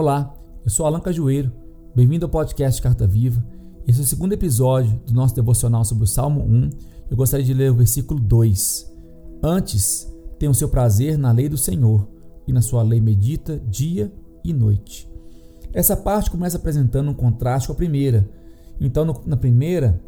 Olá, eu sou Alan Cajueiro, bem-vindo ao podcast Carta Viva. Esse é o segundo episódio do nosso devocional sobre o Salmo 1. Eu gostaria de ler o versículo 2. Antes, tenha o seu prazer na lei do Senhor, e na sua lei medita dia e noite. Essa parte começa apresentando um contraste com a primeira. Então, no, na primeira,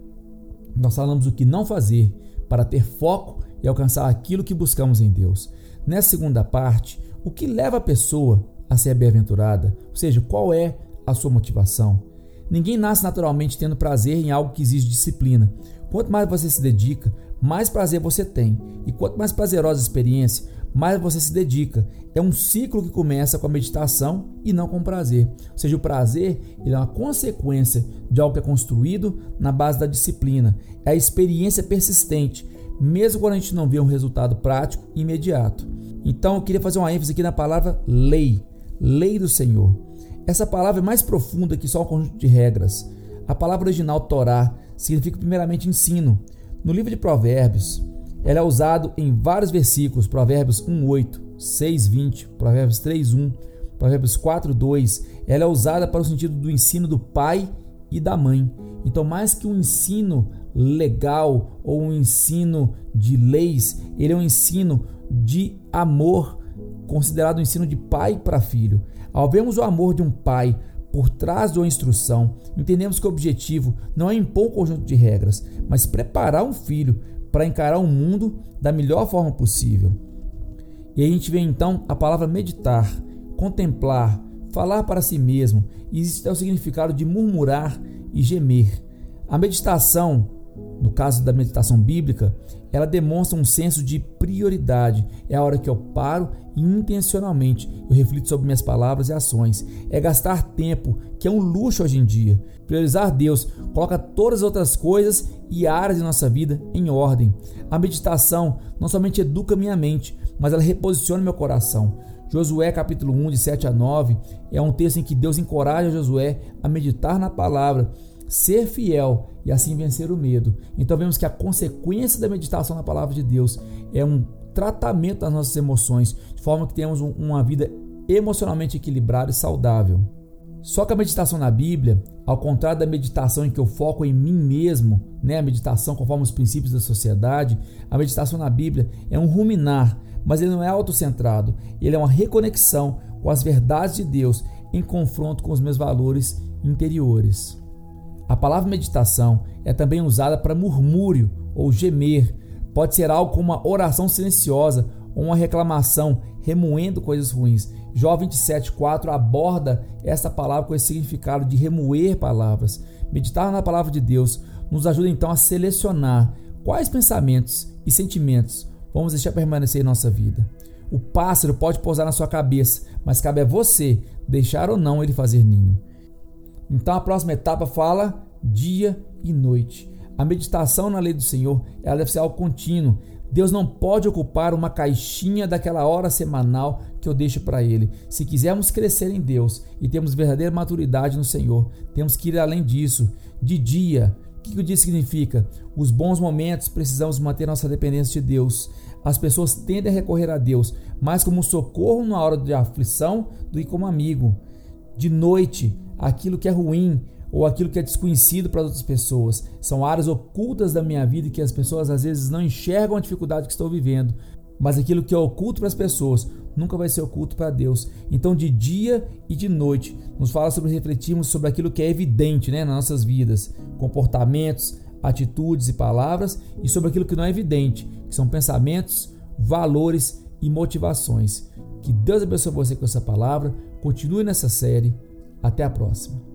nós falamos o que não fazer para ter foco e alcançar aquilo que buscamos em Deus. Nessa segunda parte, o que leva a pessoa a ser bem-aventurada? Ou seja, qual é a sua motivação? Ninguém nasce naturalmente tendo prazer em algo que exige disciplina. Quanto mais você se dedica, mais prazer você tem. E quanto mais prazerosa a experiência, mais você se dedica. É um ciclo que começa com a meditação e não com o prazer. Ou seja, o prazer é uma consequência de algo que é construído na base da disciplina. É a experiência persistente, mesmo quando a gente não vê um resultado prático imediato. Então eu queria fazer uma ênfase aqui na palavra lei, lei do Senhor. Essa palavra é mais profunda que só um conjunto de regras. A palavra original Torá significa primeiramente ensino. No livro de Provérbios, ela é usado em vários versículos, Provérbios 1:8, 6:20, Provérbios 3:1, Provérbios 4:2. Ela é usada para o sentido do ensino do pai e da mãe. Então, mais que um ensino legal ou um ensino de leis, ele é um ensino de amor, considerado um ensino de pai para filho. Ao vermos o amor de um pai por trás uma instrução, entendemos que o objetivo não é impor um conjunto de regras, mas preparar um filho para encarar o mundo da melhor forma possível. E a gente vê então a palavra meditar, contemplar, falar para si mesmo, e existe o significado de murmurar e gemer. A meditação, no caso da meditação bíblica, ela demonstra um senso de prioridade. É a hora que eu paro e intencionalmente eu reflito sobre minhas palavras e ações. É gastar tempo, que é um luxo hoje em dia. Priorizar Deus coloca todas as outras coisas e áreas de nossa vida em ordem. A meditação não somente educa minha mente, mas ela reposiciona meu coração. Josué capítulo 1, de 7 a 9, é um texto em que Deus encoraja Josué a meditar na palavra ser fiel e assim vencer o medo. Então vemos que a consequência da meditação na palavra de Deus é um tratamento das nossas emoções, de forma que tenhamos uma vida emocionalmente equilibrada e saudável. Só que a meditação na Bíblia, ao contrário da meditação em que eu foco em mim mesmo, né, a meditação conforme os princípios da sociedade, a meditação na Bíblia é um ruminar, mas ele não é autocentrado, ele é uma reconexão com as verdades de Deus em confronto com os meus valores interiores. A palavra meditação é também usada para murmúrio ou gemer. Pode ser algo como uma oração silenciosa ou uma reclamação, remoendo coisas ruins. Jó 27,4 aborda essa palavra com esse significado de remoer palavras. Meditar na palavra de Deus nos ajuda então a selecionar quais pensamentos e sentimentos vamos deixar permanecer em nossa vida. O pássaro pode pousar na sua cabeça, mas cabe a você deixar ou não ele fazer ninho. Então a próxima etapa fala dia e noite. A meditação na lei do Senhor, ela deve ser algo contínuo. Deus não pode ocupar uma caixinha daquela hora semanal que eu deixo para Ele. Se quisermos crescer em Deus e termos verdadeira maturidade no Senhor, temos que ir além disso. De dia, o que o dia significa? Os bons momentos precisamos manter nossa dependência de Deus. As pessoas tendem a recorrer a Deus mais como socorro na hora de aflição do que como amigo. De noite, aquilo que é ruim ou aquilo que é desconhecido para outras pessoas. São áreas ocultas da minha vida que as pessoas às vezes não enxergam a dificuldade que estou vivendo. Mas aquilo que é oculto para as pessoas nunca vai ser oculto para Deus. Então, de dia e de noite, nos fala sobre refletirmos sobre aquilo que é evidente né, nas nossas vidas, comportamentos, atitudes e palavras, e sobre aquilo que não é evidente, que são pensamentos, valores e motivações. Que Deus abençoe você com essa palavra. Continue nessa série até a próxima.